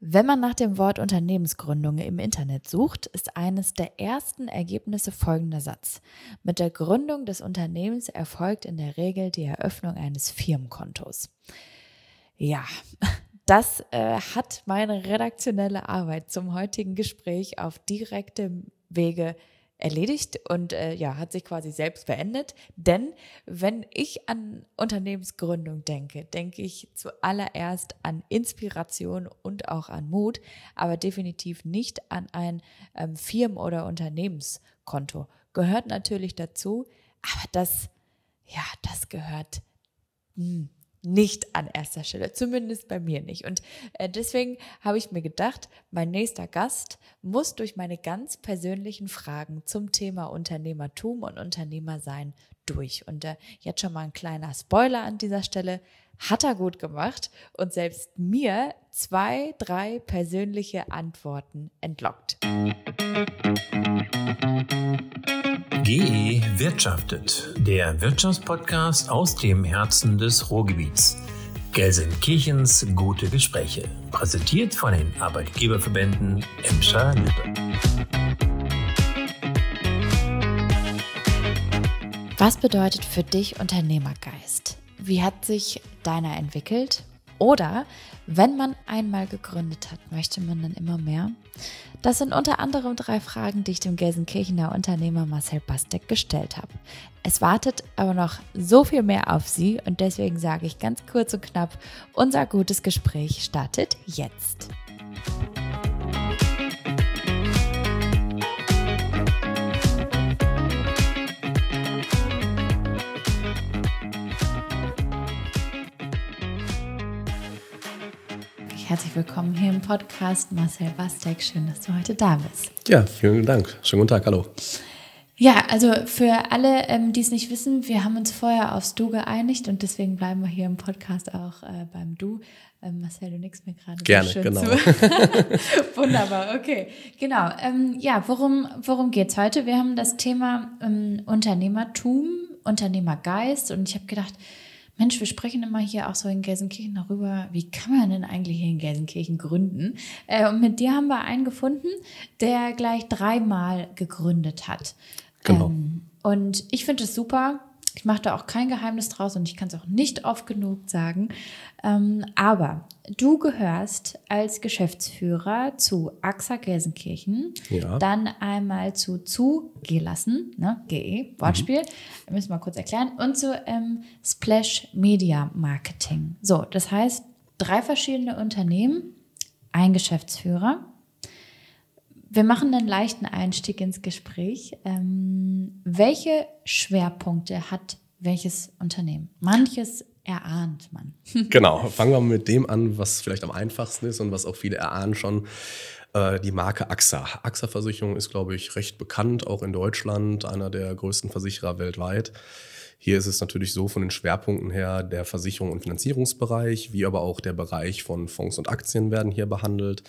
Wenn man nach dem Wort Unternehmensgründung im Internet sucht, ist eines der ersten Ergebnisse folgender Satz. Mit der Gründung des Unternehmens erfolgt in der Regel die Eröffnung eines Firmenkontos. Ja, das äh, hat meine redaktionelle Arbeit zum heutigen Gespräch auf direktem Wege erledigt und äh, ja, hat sich quasi selbst beendet. Denn wenn ich an Unternehmensgründung denke, denke ich zuallererst an Inspiration und auch an Mut, aber definitiv nicht an ein ähm, Firmen- oder Unternehmenskonto. Gehört natürlich dazu, aber das, ja, das gehört. Mh, hm, nicht an erster Stelle, zumindest bei mir nicht. Und äh, deswegen habe ich mir gedacht, mein nächster Gast muss durch meine ganz persönlichen Fragen zum Thema Unternehmertum und Unternehmersein durch. Und äh, jetzt schon mal ein kleiner Spoiler an dieser Stelle. Hat er gut gemacht und selbst mir zwei, drei persönliche Antworten entlockt. GE Wirtschaftet, der Wirtschaftspodcast aus dem Herzen des Ruhrgebiets. Gelsenkirchens gute Gespräche, präsentiert von den Arbeitgeberverbänden Emscher Lippe. Was bedeutet für dich Unternehmergeist? Wie hat sich deiner entwickelt? Oder wenn man einmal gegründet hat, möchte man dann immer mehr? Das sind unter anderem drei Fragen, die ich dem Gelsenkirchener Unternehmer Marcel Bastek gestellt habe. Es wartet aber noch so viel mehr auf Sie und deswegen sage ich ganz kurz und knapp, unser gutes Gespräch startet jetzt. Herzlich willkommen hier im Podcast. Marcel Bastek, schön, dass du heute da bist. Ja, vielen Dank. Schönen guten Tag, hallo. Ja, also für alle, ähm, die es nicht wissen, wir haben uns vorher aufs Du geeinigt und deswegen bleiben wir hier im Podcast auch äh, beim Du. Ähm, Marcel, du nickst mir gerade Gerne, so genau. Wunderbar, okay. Genau. Ähm, ja, worum, worum geht es heute? Wir haben das Thema ähm, Unternehmertum, Unternehmergeist und ich habe gedacht, Mensch, wir sprechen immer hier auch so in Gelsenkirchen darüber, wie kann man denn eigentlich hier in Gelsenkirchen gründen? Äh, und mit dir haben wir einen gefunden, der gleich dreimal gegründet hat. Genau. Ähm, und ich finde es super. Ich mache da auch kein Geheimnis draus und ich kann es auch nicht oft genug sagen. Ähm, aber du gehörst als Geschäftsführer zu AXA Gelsenkirchen, ja. dann einmal zu zugelassen, ne, GE, Wortspiel, mhm. müssen wir kurz erklären, und zu ähm, Splash Media Marketing. So, das heißt, drei verschiedene Unternehmen, ein Geschäftsführer wir machen einen leichten Einstieg ins Gespräch. Ähm, welche Schwerpunkte hat welches Unternehmen? Manches erahnt man. genau, fangen wir mit dem an, was vielleicht am einfachsten ist und was auch viele erahnen schon. Äh, die Marke AXA. AXA-Versicherung ist, glaube ich, recht bekannt, auch in Deutschland, einer der größten Versicherer weltweit. Hier ist es natürlich so von den Schwerpunkten her, der Versicherung und Finanzierungsbereich, wie aber auch der Bereich von Fonds und Aktien werden hier behandelt.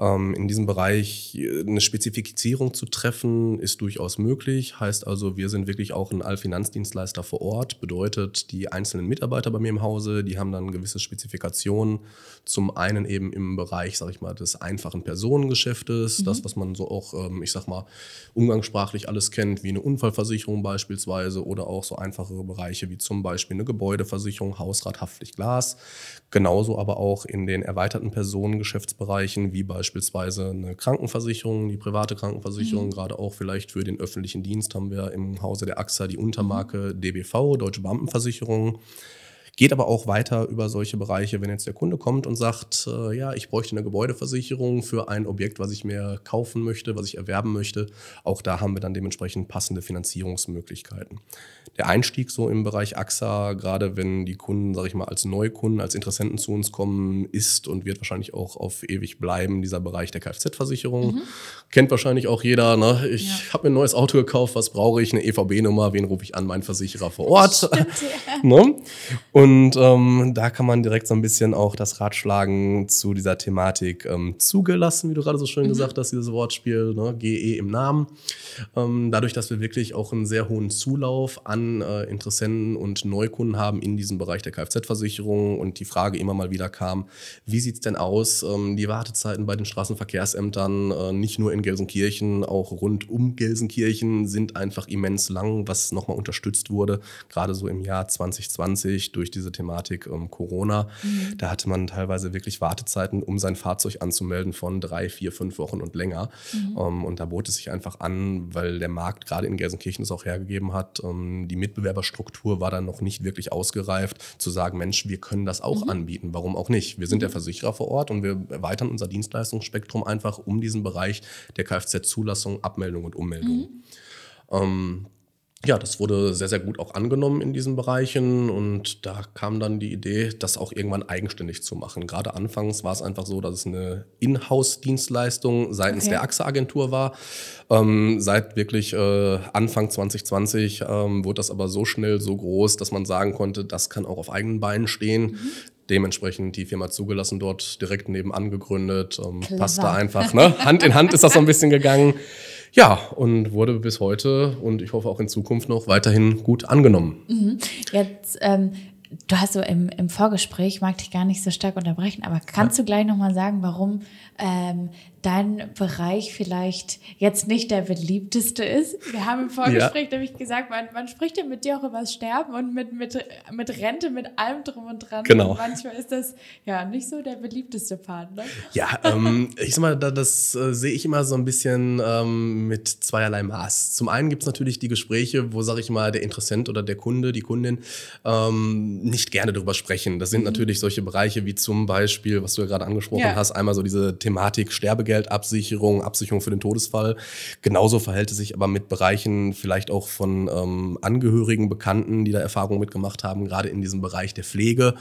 Ähm, in diesem Bereich äh, eine Spezifizierung zu treffen, ist durchaus möglich. Heißt also, wir sind wirklich auch ein Allfinanzdienstleister vor Ort. Bedeutet, die einzelnen Mitarbeiter bei mir im Hause, die haben dann gewisse Spezifikationen. Zum einen eben im Bereich, sage ich mal, des einfachen Personengeschäftes, mhm. das, was man so auch, ähm, ich sag mal, umgangssprachlich alles kennt, wie eine Unfallversicherung beispielsweise oder auch so einfachere Bereiche wie zum Beispiel eine Gebäudeversicherung, Hausrat, Haftpflicht, Glas. Genauso aber auch in den erweiterten Personengeschäftsbereichen wie beispielsweise beispielsweise eine Krankenversicherung, die private Krankenversicherung, mhm. gerade auch vielleicht für den öffentlichen Dienst haben wir im Hause der AXA die Untermarke mhm. DBV, Deutsche Beamtenversicherung. Geht aber auch weiter über solche Bereiche, wenn jetzt der Kunde kommt und sagt, äh, ja, ich bräuchte eine Gebäudeversicherung für ein Objekt, was ich mir kaufen möchte, was ich erwerben möchte. Auch da haben wir dann dementsprechend passende Finanzierungsmöglichkeiten. Der Einstieg so im Bereich AXA, gerade wenn die Kunden, sage ich mal, als Neukunden, als Interessenten zu uns kommen, ist und wird wahrscheinlich auch auf ewig bleiben, dieser Bereich der Kfz-Versicherung. Mhm. Kennt wahrscheinlich auch jeder, ne? ich ja. habe mir ein neues Auto gekauft, was brauche ich? Eine EVB-Nummer, wen rufe ich an? Mein Versicherer vor Ort. Stimmt, ja. ne? Und Und ähm, da kann man direkt so ein bisschen auch das Rad schlagen zu dieser Thematik ähm, zugelassen, wie du gerade so schön mhm. gesagt hast, dieses Wortspiel, ne? GE im Namen. Ähm, dadurch, dass wir wirklich auch einen sehr hohen Zulauf an äh, Interessenten und Neukunden haben in diesem Bereich der Kfz-Versicherung und die Frage immer mal wieder kam, wie sieht's denn aus? Ähm, die Wartezeiten bei den Straßenverkehrsämtern, äh, nicht nur in Gelsenkirchen, auch rund um Gelsenkirchen sind einfach immens lang, was nochmal unterstützt wurde, gerade so im Jahr 2020 durch diese Thematik ähm, Corona. Mhm. Da hatte man teilweise wirklich Wartezeiten, um sein Fahrzeug anzumelden von drei, vier, fünf Wochen und länger. Mhm. Ähm, und da bot es sich einfach an, weil der Markt gerade in Gelsenkirchen es auch hergegeben hat. Ähm, die Mitbewerberstruktur war dann noch nicht wirklich ausgereift, zu sagen, Mensch, wir können das auch mhm. anbieten. Warum auch nicht? Wir sind mhm. der Versicherer vor Ort und wir erweitern unser Dienstleistungsspektrum einfach um diesen Bereich der Kfz-Zulassung, Abmeldung und Ummeldung. Mhm. Ähm, ja, das wurde sehr, sehr gut auch angenommen in diesen Bereichen und da kam dann die Idee, das auch irgendwann eigenständig zu machen. Gerade anfangs war es einfach so, dass es eine Inhouse-Dienstleistung seitens okay. der AXA-Agentur war. Ähm, seit wirklich äh, Anfang 2020 ähm, wurde das aber so schnell so groß, dass man sagen konnte, das kann auch auf eigenen Beinen stehen. Mhm. Dementsprechend die Firma zugelassen, dort direkt nebenan gegründet. Ähm, passt da einfach. Ne? Hand in Hand ist das so ein bisschen gegangen. Ja, und wurde bis heute und ich hoffe auch in Zukunft noch weiterhin gut angenommen. Mhm. Jetzt, ähm, du hast so im, im Vorgespräch, mag dich gar nicht so stark unterbrechen, aber kannst ja. du gleich nochmal sagen, warum ähm, dein Bereich vielleicht jetzt nicht der beliebteste ist. Wir haben im Vorgespräch ja. nämlich gesagt, man, man spricht ja mit dir auch über das Sterben und mit, mit, mit Rente, mit allem drum und dran. Genau. Und manchmal ist das ja nicht so der beliebteste Part. Ne? Ja, ähm, ich sag mal, das, das äh, sehe ich immer so ein bisschen ähm, mit zweierlei Maß. Zum einen gibt es natürlich die Gespräche, wo, sage ich mal, der Interessent oder der Kunde, die Kundin ähm, nicht gerne darüber sprechen. Das sind mhm. natürlich solche Bereiche wie zum Beispiel, was du ja gerade angesprochen ja. hast, einmal so diese Thematik Sterbe Kindergeldabsicherung, Absicherung für den Todesfall. Genauso verhält es sich aber mit Bereichen vielleicht auch von ähm, Angehörigen, Bekannten, die da Erfahrungen mitgemacht haben, gerade in diesem Bereich der Pflege.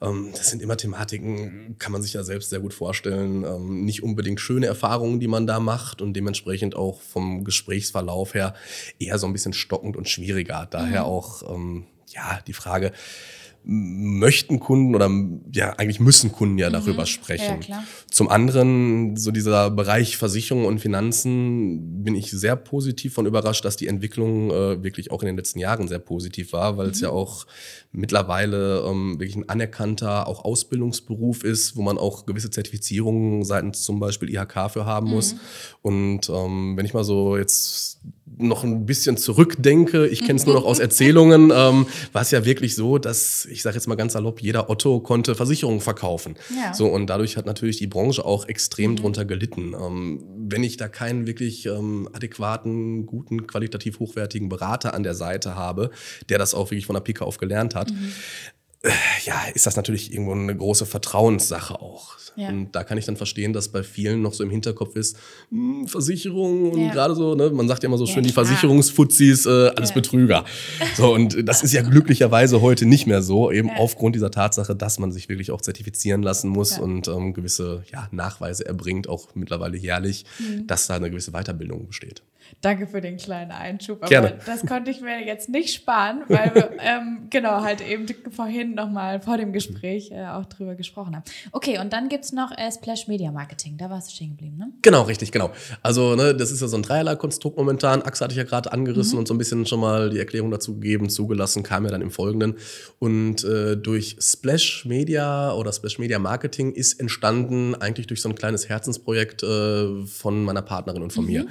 Ähm, das sind immer Thematiken, kann man sich ja selbst sehr gut vorstellen. Ähm, nicht unbedingt schöne Erfahrungen, die man da macht und dementsprechend auch vom Gesprächsverlauf her eher so ein bisschen stockend und schwieriger. Daher mhm. auch ähm, ja die Frage, möchten Kunden oder ja, eigentlich müssen Kunden ja darüber mhm. sprechen. Ja, Zum anderen, so dieser Bereich Versicherung und Finanzen, bin ich sehr positiv von überrascht, dass die Entwicklung äh, wirklich auch in den letzten Jahren sehr positiv war, weil mhm. es ja auch mittlerweile ähm, wirklich ein anerkannter auch Ausbildungsberuf ist, wo man auch gewisse Zertifizierungen seitens zum Beispiel IHK für haben mhm. muss. Und ähm, wenn ich mal so jetzt noch ein bisschen zurückdenke, ich kenne es nur noch aus Erzählungen, ähm, war es ja wirklich so, dass, ich sage jetzt mal ganz salopp, jeder Otto konnte Versicherungen verkaufen. Ja. So, und dadurch hat natürlich die Branche auch extrem mhm. drunter gelitten. Ähm, wenn ich da keinen wirklich ähm, adäquaten, guten, qualitativ hochwertigen Berater an der Seite habe, der das auch wirklich von der Pike auf gelernt hat, mhm. äh, ja, ist das natürlich irgendwo eine große Vertrauenssache auch. Ja. Und da kann ich dann verstehen, dass bei vielen noch so im Hinterkopf ist, mh, hm, Versicherung und ja. gerade so, ne, man sagt ja immer so schön, die Versicherungsfuzis, äh, alles Betrüger. So, und das ist ja glücklicherweise heute nicht mehr so, eben aufgrund dieser Tatsache, dass man sich wirklich auch zertifizieren lassen muss und ähm, gewisse ja, Nachweise erbringt, auch mittlerweile jährlich, mhm. dass da eine gewisse Weiterbildung besteht. Danke für den kleinen Einschub. Aber Gerne. das konnte ich mir jetzt nicht sparen, weil wir ähm, genau halt eben vorhin nochmal vor dem Gespräch äh, auch drüber gesprochen haben. Okay, und dann gibt es noch äh, Splash Media Marketing. Da warst du stehen geblieben, ne? Genau, richtig, genau. Also, ne, das ist ja so ein Dreierlei-Konstrukt momentan. Axel hatte ich ja gerade angerissen mhm. und so ein bisschen schon mal die Erklärung dazu gegeben, zugelassen, kam ja dann im Folgenden. Und äh, durch Splash Media oder Splash Media Marketing ist entstanden eigentlich durch so ein kleines Herzensprojekt äh, von meiner Partnerin und von mhm. mir.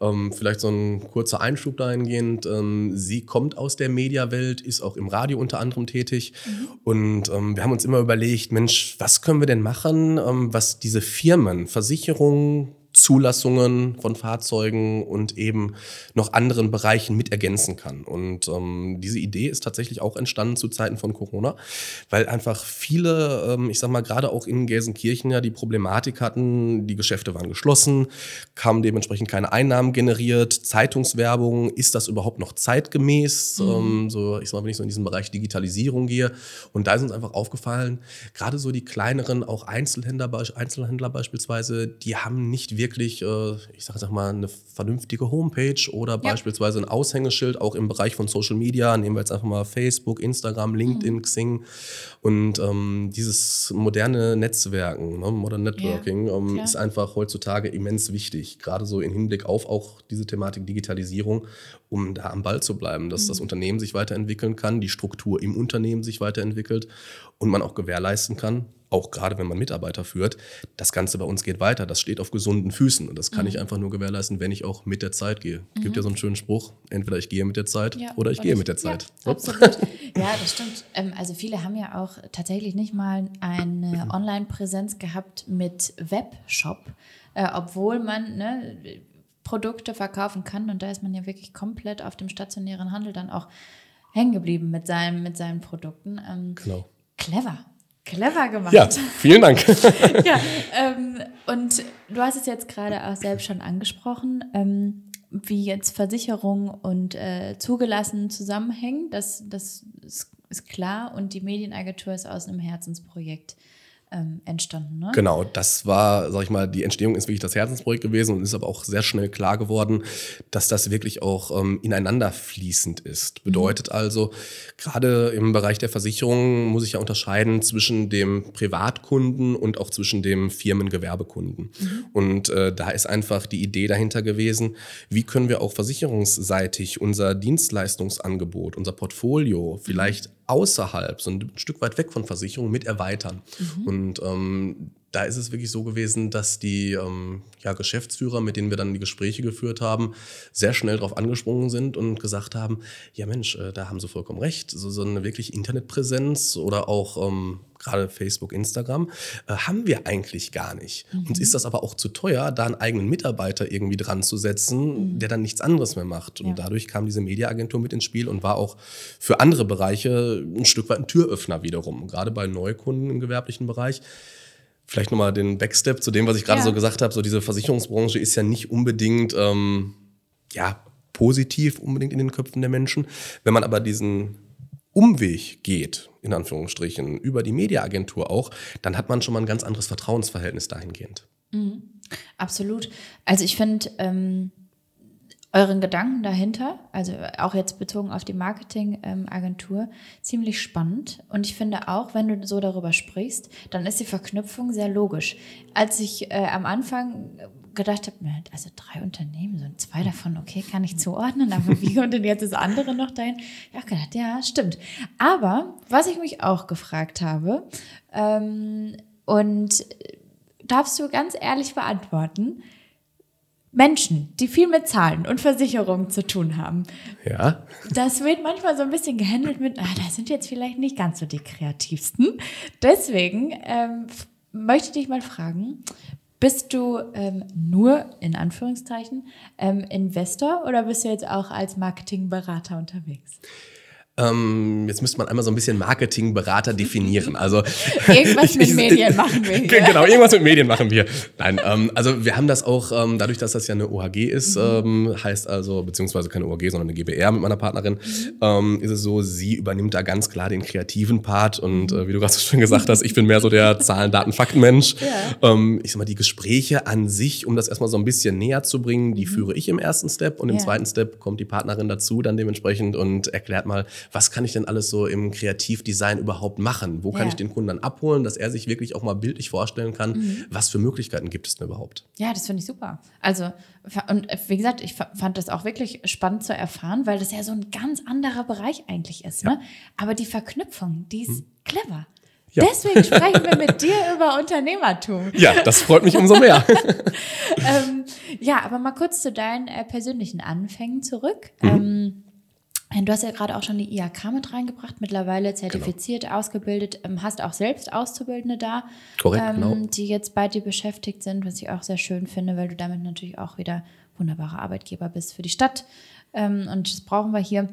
Ähm, vielleicht so ein kurzer Einschub dahingehend. Ähm, sie kommt aus der Mediawelt, ist auch im Radio unter anderem tätig. Mhm. Und ähm, wir haben uns immer überlegt, Mensch, was können wir denn machen, ähm, was diese Firmen, Versicherungen, Zulassungen von Fahrzeugen und eben noch anderen Bereichen mit ergänzen kann. Und ähm, diese Idee ist tatsächlich auch entstanden zu Zeiten von Corona, weil einfach viele, ähm, ich sag mal, gerade auch in Gelsenkirchen ja die Problematik hatten, die Geschäfte waren geschlossen, kamen dementsprechend keine Einnahmen generiert, Zeitungswerbung, ist das überhaupt noch zeitgemäß? Mhm. Ähm, so, ich sag mal, wenn ich so in diesen Bereich Digitalisierung gehe. Und da ist uns einfach aufgefallen, gerade so die kleineren, auch Einzelhändler, Einzelhändler beispielsweise, die haben nicht wirklich wirklich, äh, ich sage sag mal, eine vernünftige Homepage oder ja. beispielsweise ein Aushängeschild auch im Bereich von Social Media. Nehmen wir jetzt einfach mal Facebook, Instagram, LinkedIn, mhm. Xing und ähm, dieses moderne Netzwerken, ne, Modern Networking, ja, ähm, ist einfach heutzutage immens wichtig, gerade so im Hinblick auf auch diese Thematik Digitalisierung, um da am Ball zu bleiben, dass mhm. das Unternehmen sich weiterentwickeln kann, die Struktur im Unternehmen sich weiterentwickelt und man auch gewährleisten kann, auch gerade wenn man Mitarbeiter führt, das Ganze bei uns geht weiter. Das steht auf gesunden Füßen. Und das kann mhm. ich einfach nur gewährleisten, wenn ich auch mit der Zeit gehe. Es mhm. gibt ja so einen schönen Spruch, entweder ich gehe mit der Zeit ja, oder ich gehe ich, mit der Zeit. Ja, absolut. ja, das stimmt. Ähm, also viele haben ja auch tatsächlich nicht mal eine Online-Präsenz gehabt mit Webshop, äh, obwohl man ne, Produkte verkaufen kann. Und da ist man ja wirklich komplett auf dem stationären Handel dann auch hängen geblieben mit, seinem, mit seinen Produkten. Ähm, genau. Clever. Clever gemacht. Ja, vielen Dank. ja, ähm, und du hast es jetzt gerade auch selbst schon angesprochen, ähm, wie jetzt Versicherung und äh, zugelassen zusammenhängen. Das, das ist, ist, klar und die Medienagentur ist aus einem Herzensprojekt ähm, entstanden. Ne? Genau, das war, sag ich mal, die Entstehung ist wirklich das Herzensprojekt gewesen und ist aber auch sehr schnell klar geworden, dass das wirklich auch ähm, ineinander fließend ist. Mhm. Bedeutet mhm. also, gerade im Bereich der Versicherung muss ich ja unterscheiden zwischen dem Privatkunden und auch zwischen dem Firmengewerbekunden. Mhm. Und äh, da ist einfach die Idee dahinter gewesen, wie können wir auch versicherungsseitig unser Dienstleistungsangebot, unser Portfolio vielleicht außerhalb, so ein Stück weit weg von Versicherungen mit erweitern. Mhm. Und ähm, da ist es wirklich so gewesen, dass die ähm, ja, Geschäftsführer, mit denen wir dann die Gespräche geführt haben, sehr schnell darauf angesprungen sind und gesagt haben, ja Mensch, äh, da haben sie vollkommen recht, so, so eine wirklich Internetpräsenz oder auch ähm, gerade Facebook, Instagram, äh, haben wir eigentlich gar nicht. Mhm. Uns ist das aber auch zu teuer, da einen eigenen Mitarbeiter irgendwie dran zu setzen, mhm. der dann nichts anderes mehr macht. Und ja. dadurch kam diese Mediaagentur mit ins Spiel und war auch für andere Bereiche ein Stück weit ein Türöffner wiederum, gerade bei Neukunden im gewerblichen Bereich. Vielleicht nochmal den Backstep zu dem, was ich gerade ja. so gesagt habe. So diese Versicherungsbranche ist ja nicht unbedingt ähm, ja, positiv unbedingt in den Köpfen der Menschen. Wenn man aber diesen Umweg geht, in Anführungsstrichen, über die Mediaagentur auch, dann hat man schon mal ein ganz anderes Vertrauensverhältnis dahingehend. Mhm. Absolut. Also ich finde ähm, euren Gedanken dahinter, also auch jetzt bezogen auf die Marketingagentur, ähm, ziemlich spannend. Und ich finde auch, wenn du so darüber sprichst, dann ist die Verknüpfung sehr logisch. Als ich äh, am Anfang gedacht habe, also drei Unternehmen, so zwei davon, okay, kann ich zuordnen, aber wie kommt denn jetzt das andere noch dahin? Ja, gedacht, ja, stimmt. Aber was ich mich auch gefragt habe, ähm, und darfst du ganz ehrlich beantworten, Menschen, die viel mit Zahlen und Versicherungen zu tun haben. Ja. Das wird manchmal so ein bisschen gehandelt mit, ah, da sind jetzt vielleicht nicht ganz so die kreativsten. Deswegen ähm, möchte ich dich mal fragen, bist du ähm, nur in Anführungszeichen ähm, Investor oder bist du jetzt auch als Marketingberater unterwegs? Ähm, jetzt müsste man einmal so ein bisschen Marketingberater definieren. Also irgendwas mit Medien machen wir hier. Genau, irgendwas mit Medien machen wir. Nein, ähm, also wir haben das auch, ähm, dadurch, dass das ja eine OHG ist, mhm. ähm, heißt also, beziehungsweise keine OHG, sondern eine GBR mit meiner Partnerin, mhm. Ähm, ist es so, sie übernimmt da ganz klar den kreativen Part und äh, wie du gerade so schön gesagt hast, ich bin mehr so der Zahlen, Daten, Fakten-Mensch. Ja. Ähm, ich sag mal, die Gespräche an sich, um das erstmal so ein bisschen näher zu bringen, die mhm. führe ich im ersten Step und im ja. zweiten Step kommt die Partnerin dazu dann dementsprechend und erklärt mal, was kann ich denn alles so im Kreativdesign überhaupt machen? Wo kann ja. ich den Kunden dann abholen, dass er sich wirklich auch mal bildlich vorstellen kann, mhm. was für Möglichkeiten gibt es denn überhaupt? Ja, das finde ich super. Also, und wie gesagt, ich fand das auch wirklich spannend zu erfahren, weil das ja so ein ganz anderer Bereich eigentlich ist. Ja. Ne? Aber die Verknüpfung, die ist mhm. clever. Ja. Deswegen sprechen wir mit dir über Unternehmertum. Ja, das freut mich umso mehr. ähm, ja, aber mal kurz zu deinen äh, persönlichen Anfängen zurück. Mhm. Ähm, Du hast ja gerade auch schon die IHK mit reingebracht, mittlerweile zertifiziert, genau. ausgebildet, ähm, hast auch selbst Auszubildende da, Korrekt, ähm, genau. die jetzt bei dir beschäftigt sind, was ich auch sehr schön finde, weil du damit natürlich auch wieder wunderbarer Arbeitgeber bist für die Stadt. Ähm, und das brauchen wir hier.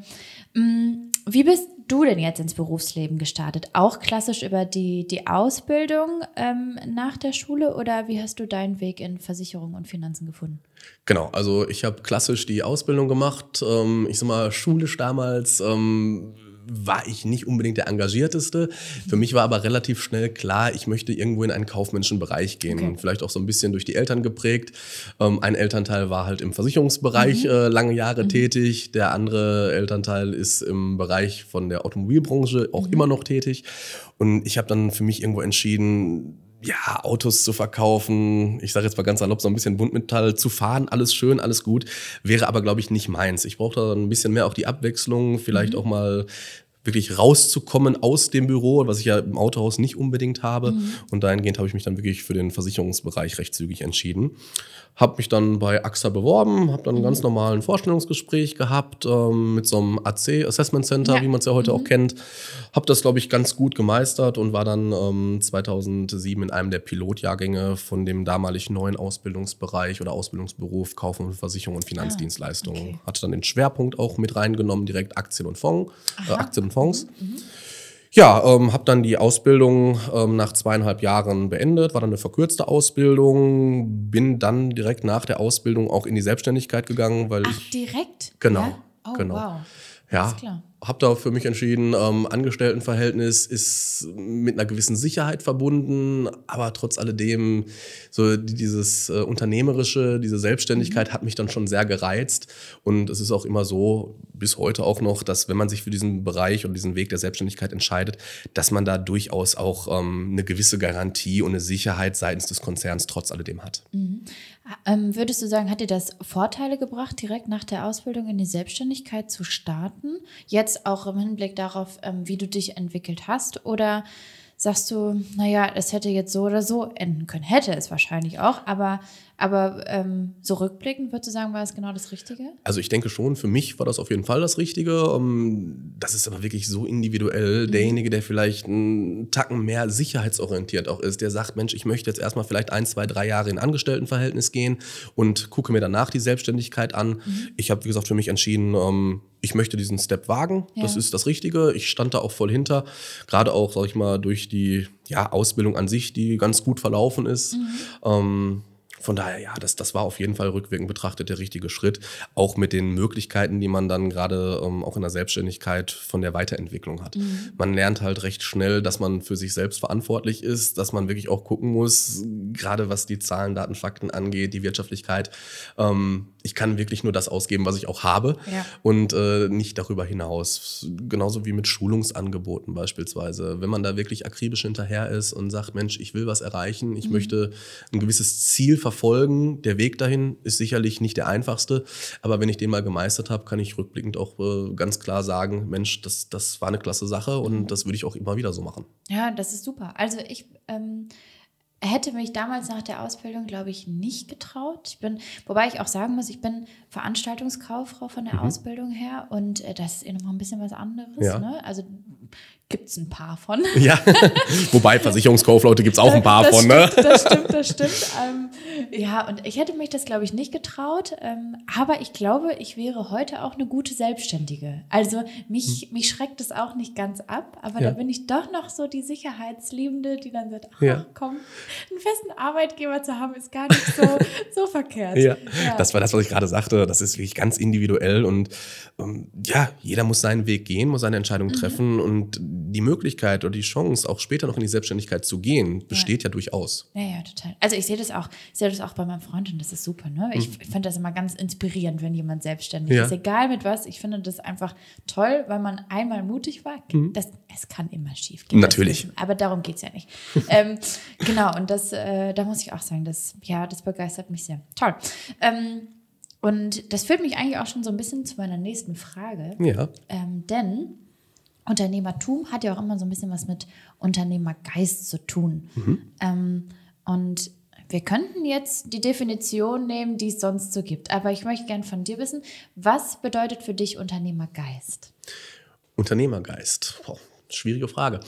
Mm, wie bist du denn jetzt ins Berufsleben gestartet? Auch klassisch über die, die Ausbildung ähm, nach der Schule oder wie hast du deinen Weg in Versicherung und Finanzen gefunden? Genau, also ich habe klassisch die Ausbildung gemacht. Ähm, ich sag mal, schulisch damals ähm, war ich nicht unbedingt der Engagierteste. Für mich war aber relativ schnell klar, ich möchte irgendwo in einen kaufmännischen Bereich gehen. Okay. Vielleicht auch so ein bisschen durch die Eltern geprägt. Ähm, ein Elternteil war halt im Versicherungsbereich mhm. äh, lange Jahre mhm. tätig. Der andere Elternteil ist im Bereich von der Automobilbranche auch mhm. immer noch tätig. Und ich habe dann für mich irgendwo entschieden, ja, Autos zu verkaufen, ich sage jetzt mal ganz salopp, so ein bisschen Buntmetall zu fahren, alles schön, alles gut, wäre aber, glaube ich, nicht meins. Ich brauche da ein bisschen mehr auch die Abwechslung, vielleicht mhm. auch mal wirklich rauszukommen aus dem Büro, was ich ja im Autohaus nicht unbedingt habe. Mhm. Und dahingehend habe ich mich dann wirklich für den Versicherungsbereich recht zügig entschieden. Habe mich dann bei AXA beworben, habe dann einen mhm. ganz normalen Vorstellungsgespräch gehabt ähm, mit so einem AC Assessment Center, ja. wie man es ja heute mhm. auch kennt. Habe das, glaube ich, ganz gut gemeistert und war dann ähm, 2007 in einem der Pilotjahrgänge von dem damalig neuen Ausbildungsbereich oder Ausbildungsberuf Kaufmann und Versicherung und Finanzdienstleistungen. Ah, okay. Hatte dann den Schwerpunkt auch mit reingenommen, direkt Aktien und Fonds, äh, Aktien und Fonds. Mhm. Ja, ähm, habe dann die Ausbildung ähm, nach zweieinhalb Jahren beendet, war dann eine verkürzte Ausbildung, bin dann direkt nach der Ausbildung auch in die Selbstständigkeit gegangen, weil Ach, ich direkt? genau, ja? oh, genau. Wow. Ja, habe da für mich entschieden, ähm, Angestelltenverhältnis ist mit einer gewissen Sicherheit verbunden, aber trotz alledem so dieses äh, unternehmerische, diese Selbstständigkeit mhm. hat mich dann schon sehr gereizt und es ist auch immer so bis heute auch noch, dass wenn man sich für diesen Bereich und diesen Weg der Selbstständigkeit entscheidet, dass man da durchaus auch ähm, eine gewisse Garantie und eine Sicherheit seitens des Konzerns trotz alledem hat. Mhm. Ähm, würdest du sagen, hat dir das Vorteile gebracht, direkt nach der Ausbildung in die Selbstständigkeit zu starten? Jetzt auch im Hinblick darauf, ähm, wie du dich entwickelt hast? Oder sagst du, naja, es hätte jetzt so oder so enden können? Hätte es wahrscheinlich auch, aber aber ähm, so rückblickend, würdest du sagen, war es genau das Richtige? Also ich denke schon, für mich war das auf jeden Fall das Richtige. Ähm, das ist aber wirklich so individuell. Mhm. Derjenige, der vielleicht einen Tacken mehr sicherheitsorientiert auch ist, der sagt, Mensch, ich möchte jetzt erstmal vielleicht ein, zwei, drei Jahre in Angestelltenverhältnis gehen und gucke mir danach die Selbstständigkeit an. Mhm. Ich habe, wie gesagt, für mich entschieden, ähm, ich möchte diesen Step wagen. Ja. Das ist das Richtige. Ich stand da auch voll hinter. Gerade auch, sag ich mal, durch die ja, Ausbildung an sich, die ganz gut verlaufen ist. Mhm. Ähm, von daher, ja, das, das war auf jeden Fall rückwirkend betrachtet der richtige Schritt. Auch mit den Möglichkeiten, die man dann gerade ähm, auch in der Selbstständigkeit von der Weiterentwicklung hat. Mhm. Man lernt halt recht schnell, dass man für sich selbst verantwortlich ist, dass man wirklich auch gucken muss, gerade was die Zahlen, Daten, Fakten angeht, die Wirtschaftlichkeit. Ähm, ich kann wirklich nur das ausgeben, was ich auch habe ja. und äh, nicht darüber hinaus. Genauso wie mit Schulungsangeboten beispielsweise. Wenn man da wirklich akribisch hinterher ist und sagt, Mensch, ich will was erreichen, ich mhm. möchte ein gewisses Ziel verfolgen. Der Weg dahin ist sicherlich nicht der einfachste, aber wenn ich den mal gemeistert habe, kann ich rückblickend auch äh, ganz klar sagen, Mensch, das, das war eine klasse Sache und mhm. das würde ich auch immer wieder so machen. Ja, das ist super. Also ich ähm hätte mich damals nach der Ausbildung, glaube ich, nicht getraut. Ich bin, wobei ich auch sagen muss, ich bin Veranstaltungskauffrau von der mhm. Ausbildung her und äh, das ist eh nochmal ein bisschen was anderes. Ja. Ne? Also gibt es ein paar von. Ja, wobei Versicherungskaufleute gibt es auch ein paar das von. Stimmt, ne? Das stimmt, das stimmt. Ähm, ja, und ich hätte mich das, glaube ich, nicht getraut. Ähm, aber ich glaube, ich wäre heute auch eine gute Selbstständige. Also mich, hm. mich schreckt es auch nicht ganz ab, aber ja. da bin ich doch noch so die Sicherheitsliebende, die dann sagt, ach ja. komm, einen festen Arbeitgeber zu haben, ist gar nicht so, so verkehrt. Ja. ja. das war das, was ich gerade sagte. Das ist wirklich ganz individuell und ähm, ja, jeder muss seinen Weg gehen, muss seine Entscheidung mhm. treffen und die Möglichkeit oder die Chance, auch später noch in die Selbstständigkeit zu gehen, besteht ja, ja durchaus. Ja, ja, total. Also ich sehe das auch, ich sehe das auch bei meinem Freund und das ist super. Ne? Ich, ich finde das immer ganz inspirierend, wenn jemand selbstständig ja. ist. Egal mit was, ich finde das einfach toll, weil man einmal mutig war. Mhm. Das, es kann immer schief gehen. Natürlich. aber darum geht es ja nicht. ähm, genau, und das, äh, da muss ich auch sagen, das, ja, das begeistert mich sehr. Toll. Ähm, und das führt mich eigentlich auch schon so ein bisschen zu meiner nächsten Frage. Ja. Ähm, denn Unternehmertum hat ja auch immer so ein bisschen was mit Unternehmergeist zu tun. Mhm. Ähm, und wir könnten jetzt die Definition nehmen, die es sonst so gibt. Aber ich möchte gerne von dir wissen, was bedeutet für dich Unternehmergeist? Unternehmergeist. Boah, schwierige Frage.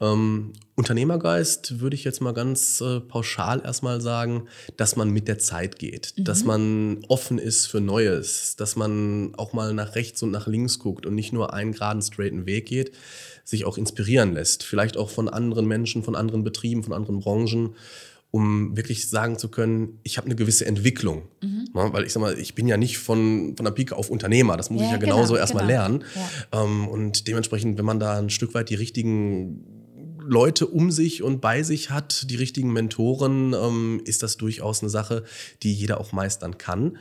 Ähm, Unternehmergeist würde ich jetzt mal ganz äh, pauschal erstmal sagen, dass man mit der Zeit geht, mhm. dass man offen ist für Neues, dass man auch mal nach rechts und nach links guckt und nicht nur einen geraden, straighten Weg geht, sich auch inspirieren lässt. Vielleicht auch von anderen Menschen, von anderen Betrieben, von anderen Branchen um wirklich sagen zu können, ich habe eine gewisse Entwicklung. Mhm. Ne? Weil ich sag mal, ich bin ja nicht von, von der Pike auf Unternehmer. Das muss Ja, ich ja genau, genauso erstmal genau. lernen. Ähm, und dementsprechend, wenn man da ein Stück weit die richtigen Leute um sich und bei sich hat, die richtigen Mentoren, ähm, ist das durchaus eine Sache, die jeder auch meistern kann.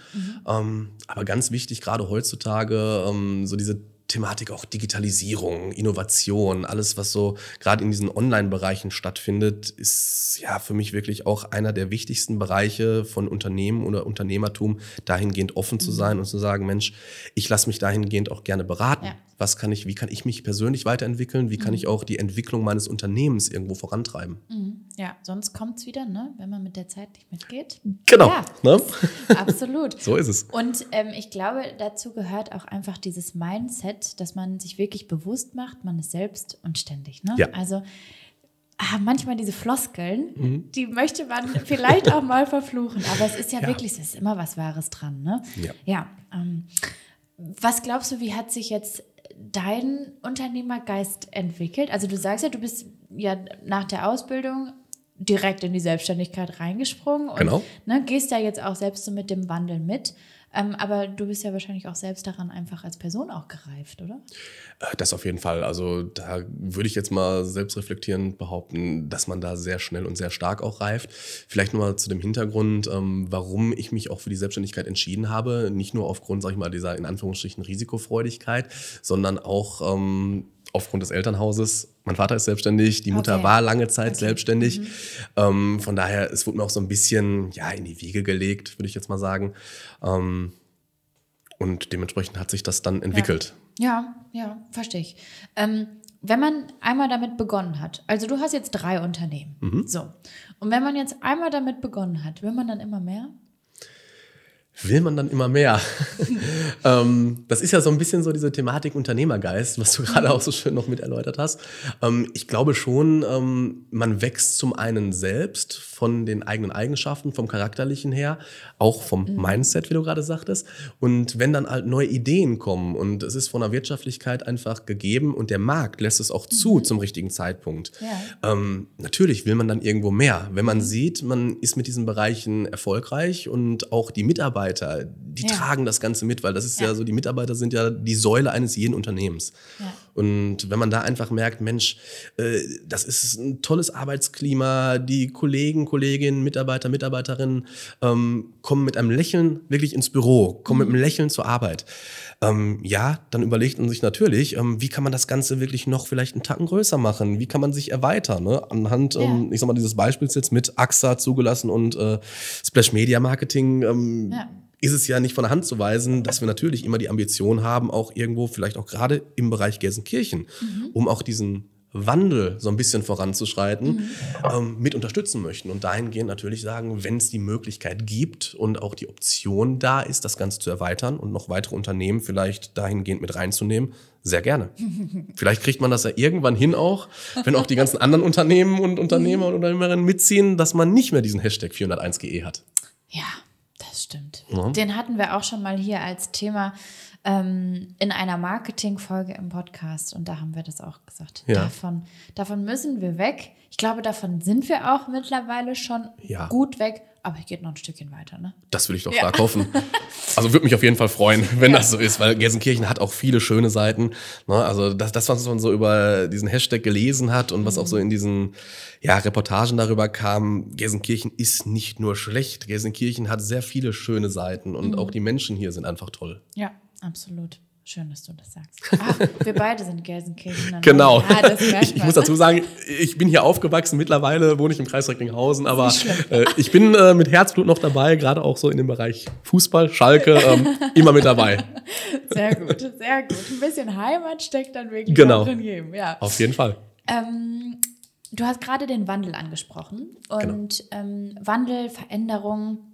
Ähm, aber ganz wichtig, gerade heutzutage, ähm, so diese Thematik auch Digitalisierung, Innovation, alles, was so gerade in diesen Online-Bereichen stattfindet, ist ja für mich wirklich auch einer der wichtigsten Bereiche von Unternehmen oder Unternehmertum, dahingehend offen zu sein und zu sagen, Mensch, ich lasse mich dahingehend auch gerne beraten. Ja. Was kann ich, wie kann ich mich persönlich weiterentwickeln? Wie kann ich auch die Entwicklung meines Unternehmens irgendwo vorantreiben? Mhm. Ja, sonst kommt es wieder, ne? wenn man mit der Zeit nicht mitgeht. Genau. Ja. Ne? Absolut. So ist es. Und ähm, ich glaube, dazu gehört auch einfach dieses Mindset, dass man sich wirklich bewusst macht, man ist selbst und ständig. Ne? Ja. Also ah, manchmal diese Floskeln, Mhm. die möchte man vielleicht auch mal verfluchen, aber es ist ja, Ja. wirklich, es ist immer was Wahres dran. Ne? Ja. ja ähm, was glaubst du, wie hat sich jetzt dein Unternehmergeist entwickelt? Also du sagst ja, du bist ja nach der Ausbildung direkt in die Selbstständigkeit reingesprungen und Genau. ne, gehst ja jetzt auch selbst so mit dem Wandel mit. Ähm, aber du bist ja wahrscheinlich auch selbst daran einfach als Person auch gereift, oder? Äh, Das auf jeden Fall. Also da würde ich jetzt mal selbstreflektierend behaupten, dass man da sehr schnell und sehr stark auch reift. Vielleicht nur mal zu dem Hintergrund, ähm, warum ich mich auch für die Selbstständigkeit entschieden habe. Nicht nur aufgrund, sag ich mal, dieser in Anführungsstrichen Risikofreudigkeit, sondern auch ähm, aufgrund des Elternhauses. Mein Vater ist selbstständig, die Mutter Okay. war lange Zeit Okay. selbstständig. Ähm, von daher, es wurde mir auch so ein bisschen ja, in die Wiege gelegt, würde ich jetzt mal sagen. Ähm, und dementsprechend hat sich das dann entwickelt. Ja, ja, verstehe ich. Ähm, wenn man einmal damit begonnen hat, also du hast jetzt drei Unternehmen, Mhm. so. Und wenn man jetzt einmal damit begonnen hat, will man dann immer mehr? Will man dann immer mehr. ähm, das ist ja so ein bisschen so diese Thematik Unternehmergeist, was du gerade auch so schön noch mit erläutert hast. Ähm, ich glaube schon, ähm, man wächst zum einen selbst von den eigenen Eigenschaften, vom charakterlichen her, auch vom Mindset, wie du gerade sagtest. Und wenn dann halt neue Ideen kommen und es ist von der Wirtschaftlichkeit einfach gegeben und der Markt lässt es auch zu zum richtigen Zeitpunkt, Ja. ähm, natürlich will man dann irgendwo mehr. Wenn man sieht, man ist mit diesen Bereichen erfolgreich und auch die Mitarbeiter, die Ja. tragen das Ganze mit, weil das ist ja. Ja. so, die Mitarbeiter sind ja die Säule eines jeden Unternehmens. Ja. Und wenn man da einfach merkt, Mensch, äh, das ist ein tolles Arbeitsklima, die Kollegen, Kolleginnen, Mitarbeiter, Mitarbeiterinnen ähm, kommen mit einem Lächeln wirklich ins Büro, kommen mit einem Lächeln zur Arbeit. Ähm, ja, dann überlegt man sich natürlich, ähm, wie kann man das Ganze wirklich noch vielleicht einen Tacken größer machen? Wie kann man sich erweitern? Ne? Anhand, ähm, Ja. ich sag mal, dieses Beispiels jetzt mit AXA zugelassen und äh, Splash Media Marketing. Ähm, Ja. Ist es ja nicht von der Hand zu weisen, dass wir natürlich immer die Ambition haben, auch irgendwo, vielleicht auch gerade im Bereich Gelsenkirchen, um auch diesen Wandel so ein bisschen voranzuschreiten, ähm, mit unterstützen möchten. Und dahingehend natürlich sagen, wenn es die Möglichkeit gibt und auch die Option da ist, das Ganze zu erweitern und noch weitere Unternehmen vielleicht dahingehend mit reinzunehmen, sehr gerne. Vielleicht kriegt man das ja irgendwann hin auch, wenn auch die ganzen anderen Unternehmen und Unternehmer und Unternehmerinnen mitziehen, dass man nicht mehr diesen Hashtag 401GE hat. Ja, stimmt. Ja. Den hatten wir auch schon mal hier als Thema ähm, in einer Marketing-Folge im Podcast und da haben wir das auch gesagt. Ja. Davon, davon müssen wir weg. Ich glaube, davon sind wir auch mittlerweile schon Ja. gut weg, aber es geht noch ein Stückchen weiter, ne? Das will ich doch stark hoffen. Also würde mich auf jeden Fall freuen, wenn das so ist, weil Gelsenkirchen hat auch viele schöne Seiten. Ne? Also das, das, was man so über diesen Hashtag gelesen hat und was auch so in diesen ja, Reportagen darüber kam, Gelsenkirchen ist nicht nur schlecht. Gelsenkirchen hat sehr viele schöne Seiten und auch die Menschen hier sind einfach toll. Ja, absolut. Schön, dass du das sagst. Ach, wir beide sind Gelsenkirchen. Genau. Ja, das merkt ich, ich muss dazu sagen, ich bin hier aufgewachsen. Mittlerweile wohne ich im Kreis Recklinghausen, aber äh, ich bin äh, mit Herzblut noch dabei, gerade auch so in dem Bereich Fußball, Schalke, ähm, immer mit dabei. Sehr gut, sehr gut. Ein bisschen Heimat steckt dann wirklich Genau. auch in jedem. Ja. Auf jeden Fall. Ähm, du hast gerade den Wandel angesprochen und ähm, Wandel, Veränderung.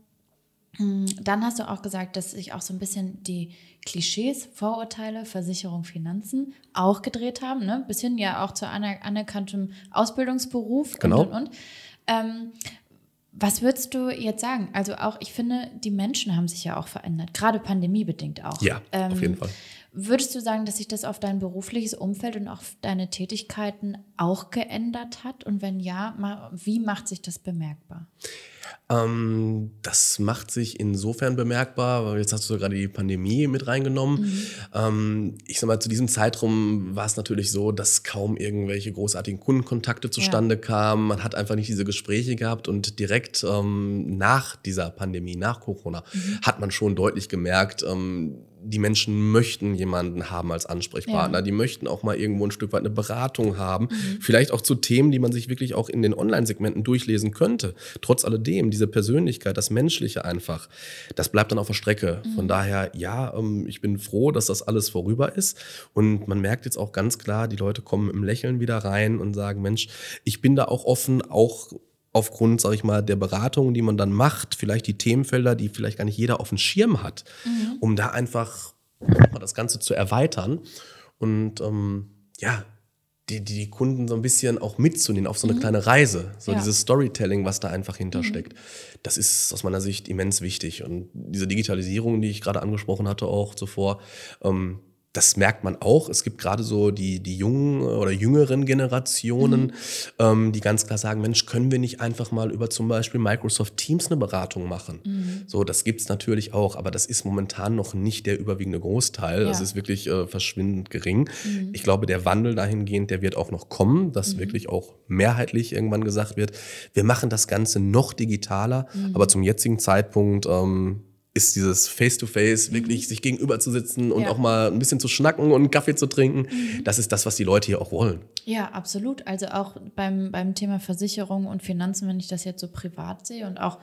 Hm, Dann hast du auch gesagt, dass sich auch so ein bisschen die Klischees, Vorurteile, Versicherung, Finanzen auch gedreht haben, ne? bis hin ja auch zu aner anerkanntem Ausbildungsberuf Genau. und und und. Ähm, was würdest du jetzt sagen? Also auch, ich finde, die Menschen haben sich ja auch verändert, gerade pandemiebedingt auch. Ja, Ähm, auf jeden Fall. Würdest du sagen, dass sich das auf dein berufliches Umfeld und auf deine Tätigkeiten auch geändert hat? Und wenn ja, wie macht sich das bemerkbar? Ähm, das macht sich insofern bemerkbar, weil jetzt hast du gerade die Pandemie mit reingenommen. Mhm. Ähm, ich sag mal, zu diesem Zeitraum war es natürlich so, dass kaum irgendwelche großartigen Kundenkontakte zustande ja. kamen. Man hat einfach nicht diese Gespräche gehabt und direkt ähm, nach dieser Pandemie, nach Corona, mhm. hat man schon deutlich gemerkt, ähm, die Menschen möchten jemanden haben als Ansprechpartner. Ja. Die möchten auch mal irgendwo ein Stück weit eine Beratung haben. Mhm. Vielleicht auch zu Themen, die man sich wirklich auch in den Online-Segmenten durchlesen könnte. Trotz alledem, diese Persönlichkeit, das Menschliche einfach, das bleibt dann auf der Strecke. Mhm. Von daher, ja, ähm, ich bin froh, dass das alles vorüber ist. Und man merkt jetzt auch ganz klar, die Leute kommen im Lächeln wieder rein und sagen, Mensch, ich bin da auch offen, auch aufgrund, sage ich mal, der Beratungen, die man dann macht, vielleicht die Themenfelder, die vielleicht gar nicht jeder auf dem Schirm hat, mhm. um da einfach das Ganze zu erweitern und ähm, ja, die, die Kunden so ein bisschen auch mitzunehmen auf so eine mhm. kleine Reise. So ja. dieses Storytelling, was da einfach hintersteckt. Mhm. Das ist aus meiner Sicht immens wichtig. Und diese Digitalisierung, die ich gerade angesprochen hatte, auch zuvor, ähm, das merkt man auch. Es gibt gerade so die, die jungen oder jüngeren Generationen, mhm. ähm, die ganz klar sagen, Mensch, können wir nicht einfach mal über zum Beispiel Microsoft Teams eine Beratung machen? Mhm. So, das gibt's natürlich auch, aber das ist momentan noch nicht der überwiegende Großteil. Ja. Das ist wirklich äh, verschwindend gering. Mhm. Ich glaube, der Wandel dahingehend, der wird auch noch kommen, dass mhm. wirklich auch mehrheitlich irgendwann gesagt wird, wir machen das Ganze noch digitaler, mhm. aber zum jetzigen Zeitpunkt ähm, ist dieses Face-to-Face, -face, wirklich mhm. sich gegenüber zu sitzen und ja. auch mal ein bisschen zu schnacken und einen Kaffee zu trinken. Mhm. Das ist das, was die Leute hier auch wollen. Ja, absolut. Also auch beim, beim Thema Versicherung und Finanzen, wenn ich das jetzt so privat sehe und auch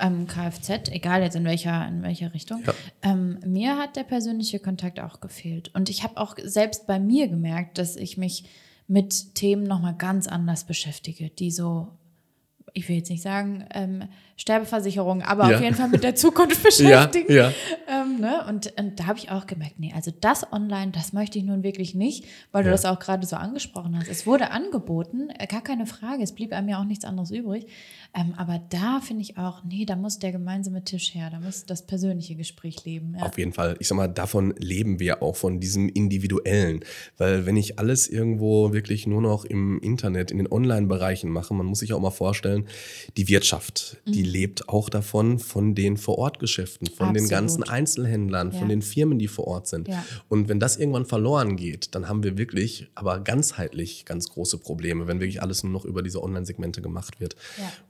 ähm, Kfz, egal jetzt in welcher, in welcher Richtung, ja. ähm, mir hat der persönliche Kontakt auch gefehlt. Und ich habe auch selbst bei mir gemerkt, dass ich mich mit Themen nochmal ganz anders beschäftige, die so ich will jetzt nicht sagen, ähm, Sterbeversicherung, aber ja. auf jeden Fall mit der Zukunft beschäftigen. Ja, ja. Ähm, ne? und, und, da habe ich auch gemerkt, nee, also das online, das möchte ich nun wirklich nicht, weil du das auch gerade so angesprochen hast. Es wurde angeboten, äh, gar keine Frage, es blieb einem ja auch nichts anderes übrig. Ähm, aber da finde ich auch, nee, da muss der gemeinsame Tisch her, da muss das persönliche Gespräch leben. Ja. Auf jeden Fall. Ich sag mal, davon leben wir auch, von diesem Individuellen. Weil wenn ich alles irgendwo wirklich nur noch im Internet, in den Online-Bereichen mache, man muss sich auch mal vorstellen, die Wirtschaft, mhm. die lebt auch davon, von den Vorortgeschäften, von Absolut. den ganzen Einzelhändlern, ja. von den Firmen, die vor Ort sind. Ja. Und wenn das irgendwann verloren geht, dann haben wir wirklich, aber ganzheitlich ganz große Probleme, wenn wirklich alles nur noch über diese Online-Segmente gemacht wird.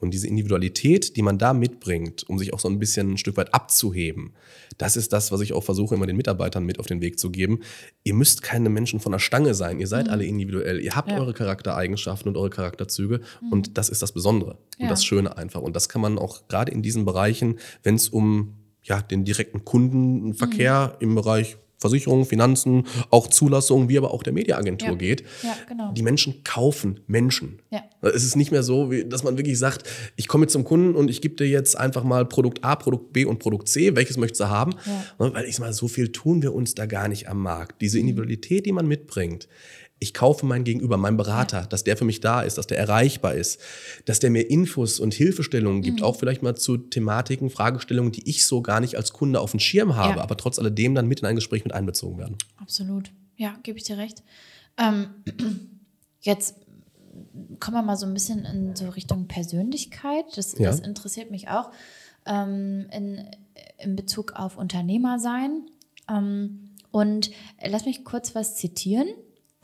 Und diese Individualität, die man da mitbringt, um sich auch so ein bisschen ein Stück weit abzuheben, das ist das, was ich auch versuche, immer den Mitarbeitern mit auf den Weg zu geben. Ihr müsst keine Menschen von der Stange sein. Ihr seid mhm. alle individuell. Ihr habt ja. eure Charaktereigenschaften und eure Charakterzüge. Mhm. Und das ist das Besondere ja. und das Schöne einfach. Und das kann man auch gerade in diesen Bereichen, wenn es um ja, den direkten Kundenverkehr mhm. im Bereich Versicherungen, Finanzen, auch Zulassungen, wie aber auch der Mediaagentur ja. geht. Ja, genau. Die Menschen kaufen Menschen. Ja. Es ist nicht mehr so, dass man wirklich sagt, ich komme zum Kunden und ich gebe dir jetzt einfach mal Produkt A, Produkt B und Produkt C, welches möchtest du haben? Ja. Weil ich sag mal, so viel tun wir uns da gar nicht am Markt. Diese mhm. Individualität, die man mitbringt, ich kaufe mein Gegenüber, meinen Berater, dass der für mich da ist, dass der erreichbar ist, dass der mir Infos und Hilfestellungen gibt, mhm. auch vielleicht mal zu Thematiken, Fragestellungen, die ich so gar nicht als Kunde auf dem Schirm habe, ja. aber trotz alledem dann mit in ein Gespräch mit einbezogen werden. Absolut. Ja, gebe ich dir recht. Ähm, jetzt kommen wir mal so ein bisschen in so Richtung Persönlichkeit. Das, ja. das interessiert mich auch ähm, in, in Bezug auf Unternehmer sein. Ähm, und lass mich kurz was zitieren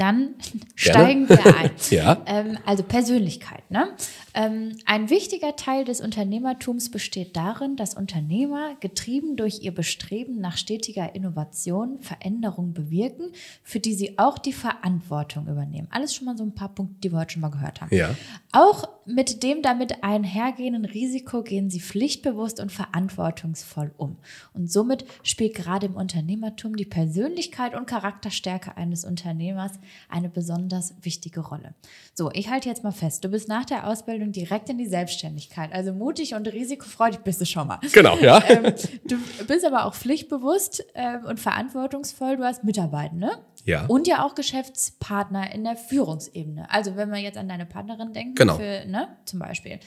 dann steigen wir ein. ja. Ähm, also Persönlichkeit. Ne? Ähm, ein wichtiger Teil des Unternehmertums besteht darin, dass Unternehmer, getrieben durch ihr Bestreben nach stetiger Innovation, Veränderung bewirken, für die sie auch die Verantwortung übernehmen. Alles schon mal so ein paar Punkte, die wir heute schon mal gehört haben. Ja. Auch mit dem damit einhergehenden Risiko gehen sie pflichtbewusst und verantwortungsvoll um. Und somit spielt gerade im Unternehmertum die Persönlichkeit und Charakterstärke eines Unternehmers eine besonders wichtige Rolle. So, ich halte jetzt mal fest, du bist nach der Ausbildung direkt in die Selbstständigkeit. Also mutig und risikofreudig bist du schon mal. Genau, ja. Ähm, du bist aber auch pflichtbewusst äh, und verantwortungsvoll. Du hast Mitarbeitende. Ja. Und ja auch Geschäftspartner in der Führungsebene. Also wenn wir jetzt an deine Partnerin denken, genau. für, ne, zum Beispiel.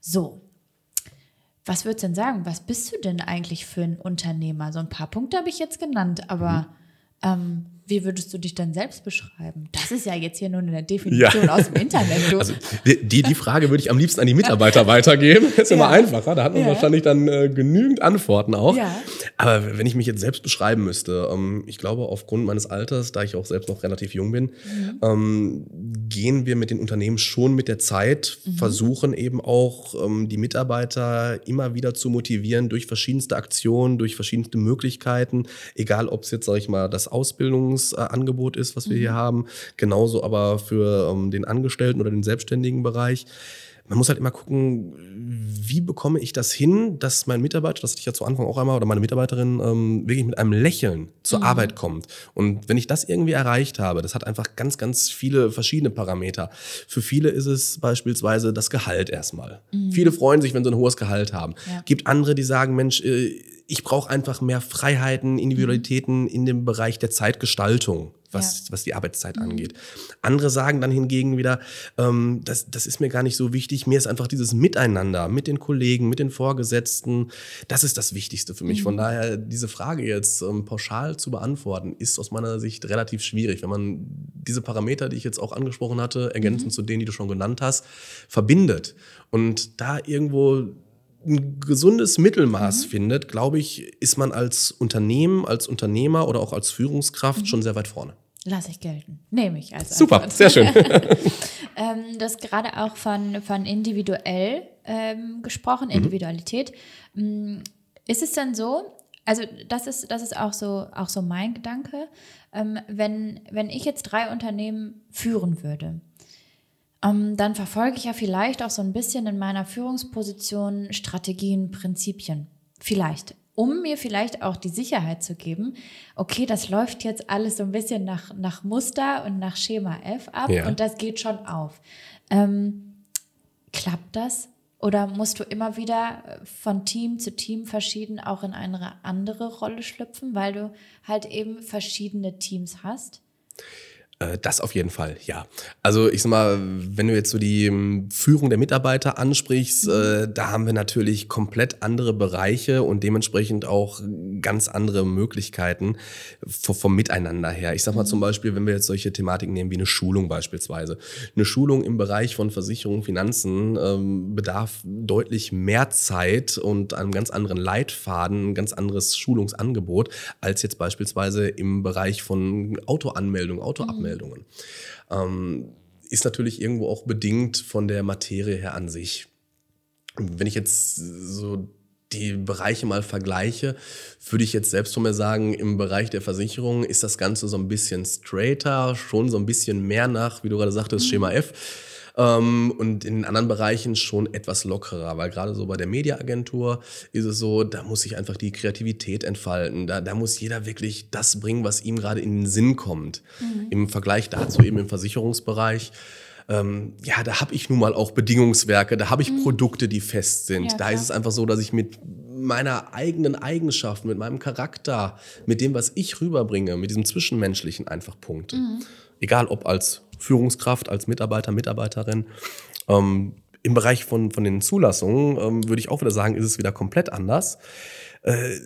So, was würdest du denn sagen? Was bist du denn eigentlich für ein Unternehmer? So ein paar Punkte habe ich jetzt genannt, aber Ähm, wie würdest du dich dann selbst beschreiben? Das ist ja jetzt hier nur eine Definition ja. aus dem Internet. Du. Also die, die Frage würde ich am liebsten an die Mitarbeiter weitergeben. Das ist ja. immer einfacher. Da hat man ja. wahrscheinlich dann äh, genügend Antworten auch. Ja. Aber wenn ich mich jetzt selbst beschreiben müsste, ähm, ich glaube, aufgrund meines Alters, da ich auch selbst noch relativ jung bin, mhm. ähm, gehen wir mit den Unternehmen schon mit der Zeit, mhm. versuchen eben auch ähm, die Mitarbeiter immer wieder zu motivieren durch verschiedenste Aktionen, durch verschiedenste Möglichkeiten, egal ob es jetzt, sage ich mal, das Ausbildungsangebot ist, was wir mhm. hier haben, genauso aber für ähm, den Angestellten oder den selbstständigen Bereich man muss halt immer gucken, wie bekomme ich das hin, dass mein Mitarbeiter, das hatte ich ja zu Anfang auch einmal, oder meine Mitarbeiterin ähm, wirklich mit einem Lächeln zur mhm. Arbeit kommt. Und wenn ich das irgendwie erreicht habe, das hat einfach ganz, ganz viele verschiedene Parameter. Für viele ist es beispielsweise das Gehalt erstmal. Mhm. Viele freuen sich, wenn sie ein hohes Gehalt haben. Ja. Gibt andere, die sagen, Mensch, äh, ich brauche einfach mehr Freiheiten, Individualitäten in dem Bereich der Zeitgestaltung was, ja. was die Arbeitszeit mhm. angeht. Andere sagen dann hingegen wieder, ähm, das, das ist mir gar nicht so wichtig. Mir ist einfach dieses Miteinander mit den Kollegen, mit den Vorgesetzten, das ist das Wichtigste für mich. Mhm. Von daher, diese Frage jetzt ähm, pauschal zu beantworten, ist aus meiner Sicht relativ schwierig. Wenn man diese Parameter, die ich jetzt auch angesprochen hatte, ergänzend mhm. zu denen, die du schon genannt hast, verbindet und da irgendwo ein gesundes Mittelmaß mhm. findet, glaube ich, ist man als Unternehmen, als Unternehmer oder auch als Führungskraft mhm. schon sehr weit vorne. Lass ich gelten. Nehme ich als Super, Antwort. sehr schön. ähm, das gerade auch von, von individuell ähm, gesprochen, mhm. Individualität. Mhm. Ist es denn so, also das ist, das ist auch so, auch so mein Gedanke, ähm, wenn, wenn ich jetzt drei Unternehmen führen würde, ähm, dann verfolge ich ja vielleicht auch so ein bisschen in meiner Führungsposition Strategien, Prinzipien. Vielleicht um mir vielleicht auch die Sicherheit zu geben, okay, das läuft jetzt alles so ein bisschen nach, nach Muster und nach Schema F ab ja. und das geht schon auf. Ähm, klappt das? Oder musst du immer wieder äh, von Team zu Team verschieden auch in eine andere Rolle schlüpfen, weil du halt eben verschiedene Teams hast? Äh, das auf jeden Fall, ja. Also ich sag mal, wenn du jetzt so die ähm, Führung der Mitarbeiter ansprichst, äh, da haben wir natürlich komplett andere Bereiche und dementsprechend auch ganz andere Möglichkeiten vom Miteinander her. Ich sag mal zum Beispiel, wenn wir jetzt solche Thematiken nehmen wie eine Schulung beispielsweise. Eine Schulung im Bereich von Versicherung, Finanzen ähm, bedarf deutlich mehr Zeit und einem ganz anderen Leitfaden, ein ganz anderes Schulungsangebot als jetzt beispielsweise im Bereich von Autoanmeldung, Autoabmeldung. Rückmeldungen. Ähm, ist natürlich irgendwo auch bedingt von der Materie her an sich. Wenn ich jetzt so die Bereiche mal vergleiche, würde ich jetzt selbst von mir sagen, im Bereich der Versicherung ist das Ganze so ein bisschen straighter, schon so ein bisschen mehr nach, wie du gerade sagtest, Schema F und in anderen Bereichen schon etwas lockerer, weil gerade so bei der Mediaagentur ist es so, da muss sich einfach die Kreativität entfalten. Da, da muss jeder wirklich das bringen, was ihm gerade in den Sinn kommt. Mhm. Im Vergleich dazu eben im Versicherungsbereich. Ähm, ja, da habe ich nun mal auch Bedingungswerke, da habe ich mhm. Produkte, die fest sind. Ja, da ist es einfach so, dass ich mit meiner eigenen Eigenschaft, mit meinem Charakter, mit dem, was ich rüberbringe, mit diesem Zwischenmenschlichen einfach punkte. Mhm. Egal ob als Führungskraft, als Mitarbeiter, Mitarbeiterin. Ähm, Im Bereich von, von den Zulassungen ähm, würde ich auch wieder sagen, ist es wieder komplett anders. Äh,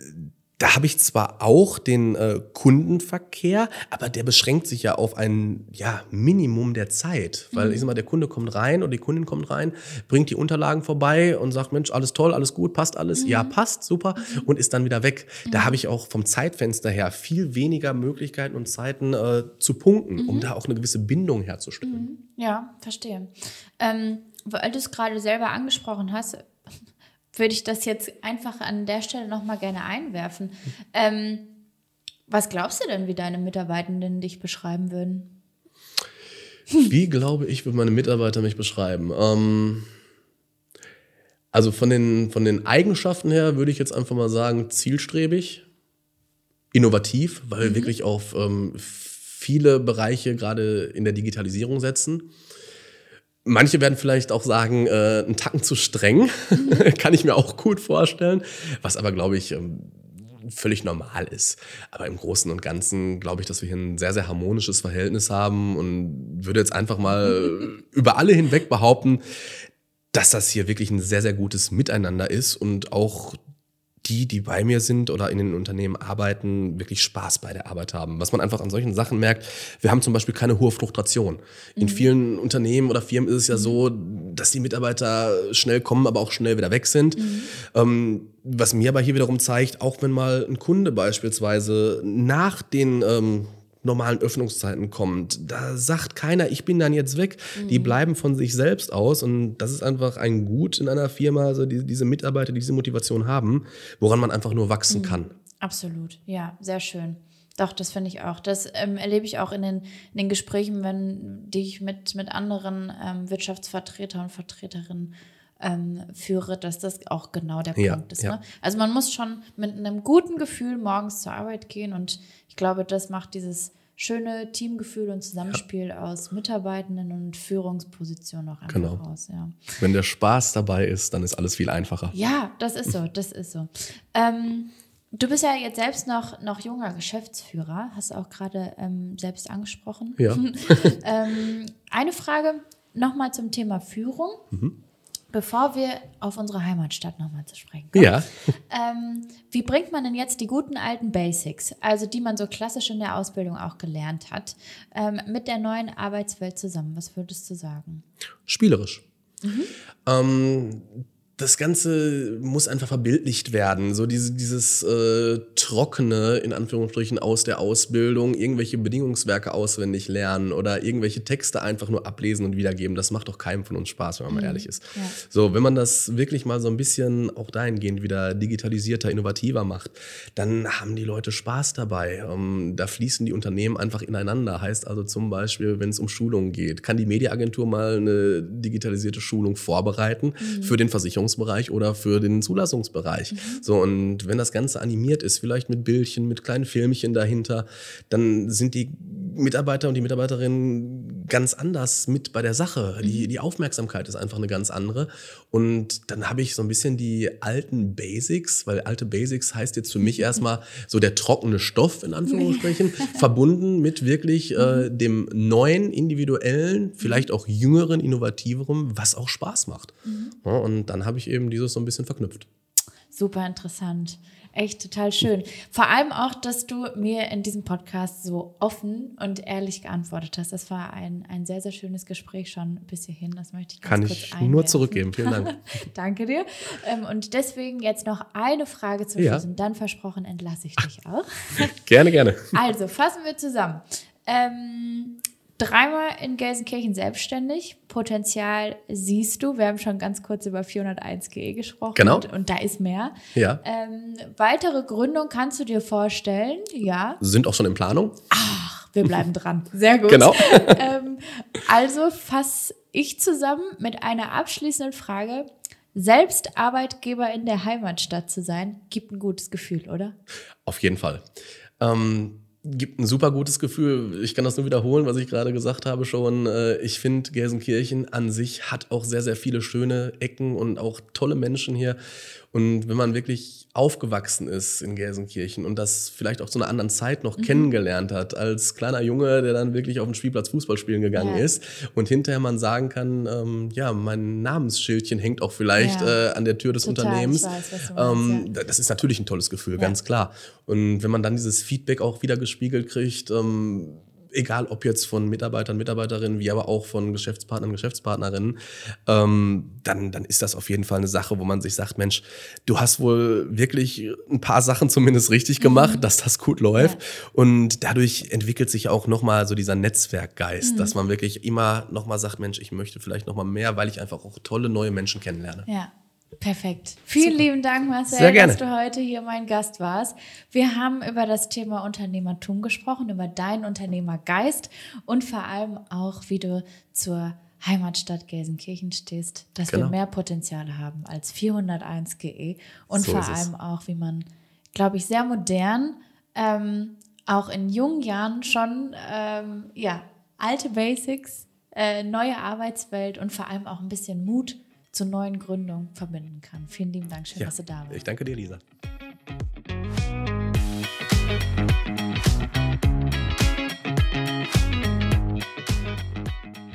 da habe ich zwar auch den äh, Kundenverkehr, aber der beschränkt sich ja auf ein ja, Minimum der Zeit. Weil mhm. ich sag mal, der Kunde kommt rein oder die Kundin kommt rein, bringt die Unterlagen vorbei und sagt, Mensch, alles toll, alles gut, passt alles, mhm. ja, passt, super, und ist dann wieder weg. Mhm. Da habe ich auch vom Zeitfenster her viel weniger Möglichkeiten und Zeiten äh, zu punkten, um mhm. da auch eine gewisse Bindung herzustellen. Mhm. Ja, verstehe. Ähm, weil du es gerade selber angesprochen hast, würde ich das jetzt einfach an der Stelle nochmal gerne einwerfen. Ähm, was glaubst du denn, wie deine Mitarbeitenden dich beschreiben würden? Wie glaube ich, würden meine Mitarbeiter mich beschreiben? Ähm, also von den, von den Eigenschaften her würde ich jetzt einfach mal sagen, zielstrebig, innovativ, weil mhm. wir wirklich auf ähm, viele Bereiche gerade in der Digitalisierung setzen. Manche werden vielleicht auch sagen, äh, einen Tacken zu streng, kann ich mir auch gut vorstellen, was aber, glaube ich, ähm, völlig normal ist. Aber im Großen und Ganzen glaube ich, dass wir hier ein sehr, sehr harmonisches Verhältnis haben und würde jetzt einfach mal über alle hinweg behaupten, dass das hier wirklich ein sehr, sehr gutes Miteinander ist und auch die, die bei mir sind oder in den Unternehmen arbeiten, wirklich Spaß bei der Arbeit haben. Was man einfach an solchen Sachen merkt, wir haben zum Beispiel keine hohe Fluktuation. In mhm. vielen Unternehmen oder Firmen ist es ja so, dass die Mitarbeiter schnell kommen, aber auch schnell wieder weg sind. Mhm. Ähm, was mir aber hier wiederum zeigt, auch wenn mal ein Kunde beispielsweise nach den ähm, normalen Öffnungszeiten kommt. Da sagt keiner, ich bin dann jetzt weg. Mhm. Die bleiben von sich selbst aus und das ist einfach ein Gut in einer Firma, also die, diese Mitarbeiter, die diese Motivation haben, woran man einfach nur wachsen mhm. kann. Absolut, ja, sehr schön. Doch, das finde ich auch. Das ähm, erlebe ich auch in den, in den Gesprächen, wenn, die ich mit, mit anderen ähm, Wirtschaftsvertretern und Vertreterinnen ähm, führe, dass das auch genau der ja, Punkt ist. Ja. Ne? Also man muss schon mit einem guten Gefühl morgens zur Arbeit gehen und ich glaube, das macht dieses schöne Teamgefühl und Zusammenspiel ja. aus Mitarbeitenden und Führungspositionen auch einfach genau. aus. Ja. Wenn der Spaß dabei ist, dann ist alles viel einfacher. Ja, das ist so, das ist so. Ähm, du bist ja jetzt selbst noch, noch junger Geschäftsführer, hast du auch gerade ähm, selbst angesprochen. Ja. ähm, eine Frage nochmal zum Thema Führung. Mhm. Bevor wir auf unsere Heimatstadt nochmal zu sprechen kommen. Ja. Ähm, wie bringt man denn jetzt die guten alten Basics, also die man so klassisch in der Ausbildung auch gelernt hat, ähm, mit der neuen Arbeitswelt zusammen? Was würdest du sagen? Spielerisch. Mhm. Ähm, das Ganze muss einfach verbildlicht werden. So diese, dieses äh, Trockene, in Anführungsstrichen, aus der Ausbildung, irgendwelche Bedingungswerke auswendig lernen oder irgendwelche Texte einfach nur ablesen und wiedergeben. Das macht doch keinem von uns Spaß, wenn man mhm. mal ehrlich ist. Ja. So, wenn man das wirklich mal so ein bisschen auch dahingehend wieder digitalisierter, innovativer macht, dann haben die Leute Spaß dabei. Ähm, da fließen die Unternehmen einfach ineinander. Heißt also zum Beispiel, wenn es um Schulungen geht, kann die Mediaagentur mal eine digitalisierte Schulung vorbereiten mhm. für den Versicherungs Versicherungsbereich oder für den Zulassungsbereich. Mhm. So, und wenn das Ganze animiert ist, vielleicht mit Bildchen, mit kleinen Filmchen dahinter, dann sind die Mitarbeiter und die Mitarbeiterinnen ganz anders mit bei der Sache. Mhm. Die, die Aufmerksamkeit ist einfach eine ganz andere. Und dann habe ich so ein bisschen die alten Basics, weil alte Basics heißt jetzt für mich erstmal so der trockene Stoff in Anführungsstrichen, verbunden mit wirklich äh, mhm. dem neuen, individuellen, vielleicht auch jüngeren, innovativeren, was auch Spaß macht. Mhm. Ja, und dann habe ich eben dieses so ein bisschen verknüpft. Super interessant. Echt total schön. Vor allem auch, dass du mir in diesem Podcast so offen und ehrlich geantwortet hast. Das war ein, ein sehr, sehr schönes Gespräch schon bis hierhin. Das möchte ich ganz Kann kurz ich einwerfen. nur zurückgeben. Vielen Dank. Danke dir. Ähm, und deswegen jetzt noch eine Frage zum Schluss. Ja. Und dann versprochen entlasse ich dich auch. gerne, gerne. Also, fassen wir zusammen. Ähm, dreimal in Gelsenkirchen selbstständig. Potenzial siehst du. Wir haben schon ganz kurz über 401 GE gesprochen. Genau. Und, und da ist mehr. Ja. Ähm, weitere Gründung kannst du dir vorstellen? Ja. Sind auch schon in Planung. Ach, wir bleiben dran. Sehr gut. Genau. ähm, also fasse ich zusammen mit einer abschließenden Frage. Selbst Arbeitgeber in der Heimatstadt zu sein, gibt ein gutes Gefühl, oder? Auf jeden Fall. Ähm gibt ein super gutes Gefühl. Ich kann das nur wiederholen, was ich gerade gesagt habe schon. Äh, ich finde, Gelsenkirchen an sich hat auch sehr, sehr viele schöne Ecken und auch tolle Menschen hier. Und wenn man wirklich aufgewachsen ist in Gelsenkirchen und das vielleicht auch zu einer anderen Zeit noch mhm. kennengelernt hat, als kleiner Junge, der dann wirklich auf den Spielplatz Fußball spielen gegangen ja. ist und hinterher man sagen kann, ähm, ja, mein Namensschildchen hängt auch vielleicht ja. äh, an der Tür des Total, Unternehmens. Weiß, ähm, ja. Das ist natürlich ein tolles Gefühl, ganz klar. Und wenn man dann dieses Feedback auch wieder gespiegelt kriegt, ähm, egal ob jetzt von Mitarbeitern, Mitarbeiterinnen, wie aber auch von Geschäftspartnern, Geschäftspartnerinnen, ähm, dann, dann ist das auf jeden Fall eine Sache, wo man sich sagt, Mensch, du hast wohl wirklich ein paar Sachen zumindest richtig gemacht, mhm. dass das gut läuft. Ja. Und dadurch entwickelt sich auch nochmal so dieser Netzwerkgeist, mhm. dass man wirklich immer nochmal sagt, Mensch, ich möchte vielleicht nochmal mehr, weil ich einfach auch tolle neue Menschen kennenlerne. Ja. Perfekt. Vielen Super. lieben Dank, Marcel, dass du heute hier mein Gast warst. Wir haben über das Thema Unternehmertum gesprochen, über deinen Unternehmergeist und vor allem auch, wie du zur Heimatstadt Gelsenkirchen stehst, dass genau. wir mehr Potenziale haben als 401 GE und so vor allem auch, wie man, glaube ich, sehr modern, ähm, auch in jungen Jahren schon, ähm, ja, alte Basics, äh, neue Arbeitswelt und vor allem auch ein bisschen Mut zur neuen Gründung verbinden kann. Vielen lieben Dank, schön, ja, dass du da warst. Ich danke dir, Lisa.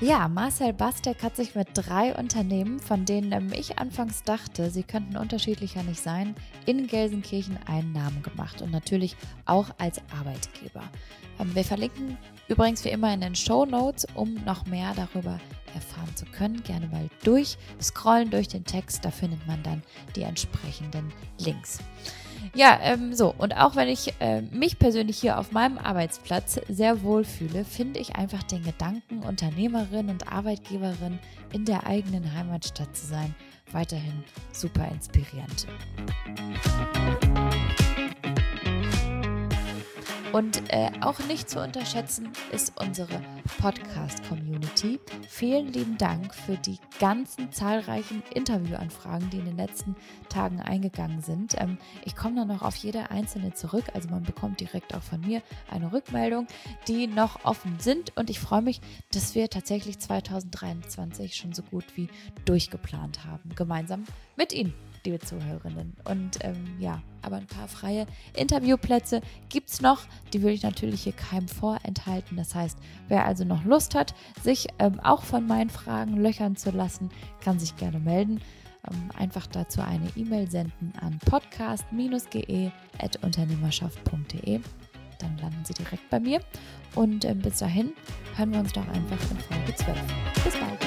Ja, Marcel Bastek hat sich mit drei Unternehmen, von denen ähm, ich anfangs dachte, sie könnten unterschiedlicher nicht sein, in Gelsenkirchen einen Namen gemacht und natürlich auch als Arbeitgeber. Ähm, wir verlinken übrigens wie immer in den Show Notes, um noch mehr darüber erfahren zu können. Gerne mal durchscrollen durch den Text, da findet man dann die entsprechenden Links. Ja, ähm, so. Und auch wenn ich äh, mich persönlich hier auf meinem Arbeitsplatz sehr wohl fühle, finde ich einfach den Gedanken, Unternehmerin und Arbeitgeberin in der eigenen Heimatstadt zu sein, weiterhin super inspirierend. Und äh, auch nicht zu unterschätzen ist unsere Podcast-Community. Vielen lieben Dank für die ganzen zahlreichen Interviewanfragen, die in den letzten Tagen eingegangen sind. Ähm, ich komme dann noch auf jede einzelne zurück. Also man bekommt direkt auch von mir eine Rückmeldung, die noch offen sind. Und ich freue mich, dass wir tatsächlich 2023 schon so gut wie durchgeplant haben. Gemeinsam mit Ihnen liebe Zuhörerinnen. Und ähm, ja, aber ein paar freie Interviewplätze gibt es noch. Die würde ich natürlich hier keinem vorenthalten. Das heißt, wer also noch Lust hat, sich ähm, auch von meinen Fragen löchern zu lassen, kann sich gerne melden. Ähm, einfach dazu eine E-Mail senden an podcast-ge.unternehmerschaft.de. Dann landen Sie direkt bei mir. Und ähm, bis dahin hören wir uns doch einfach in Folge 12. Bis bald.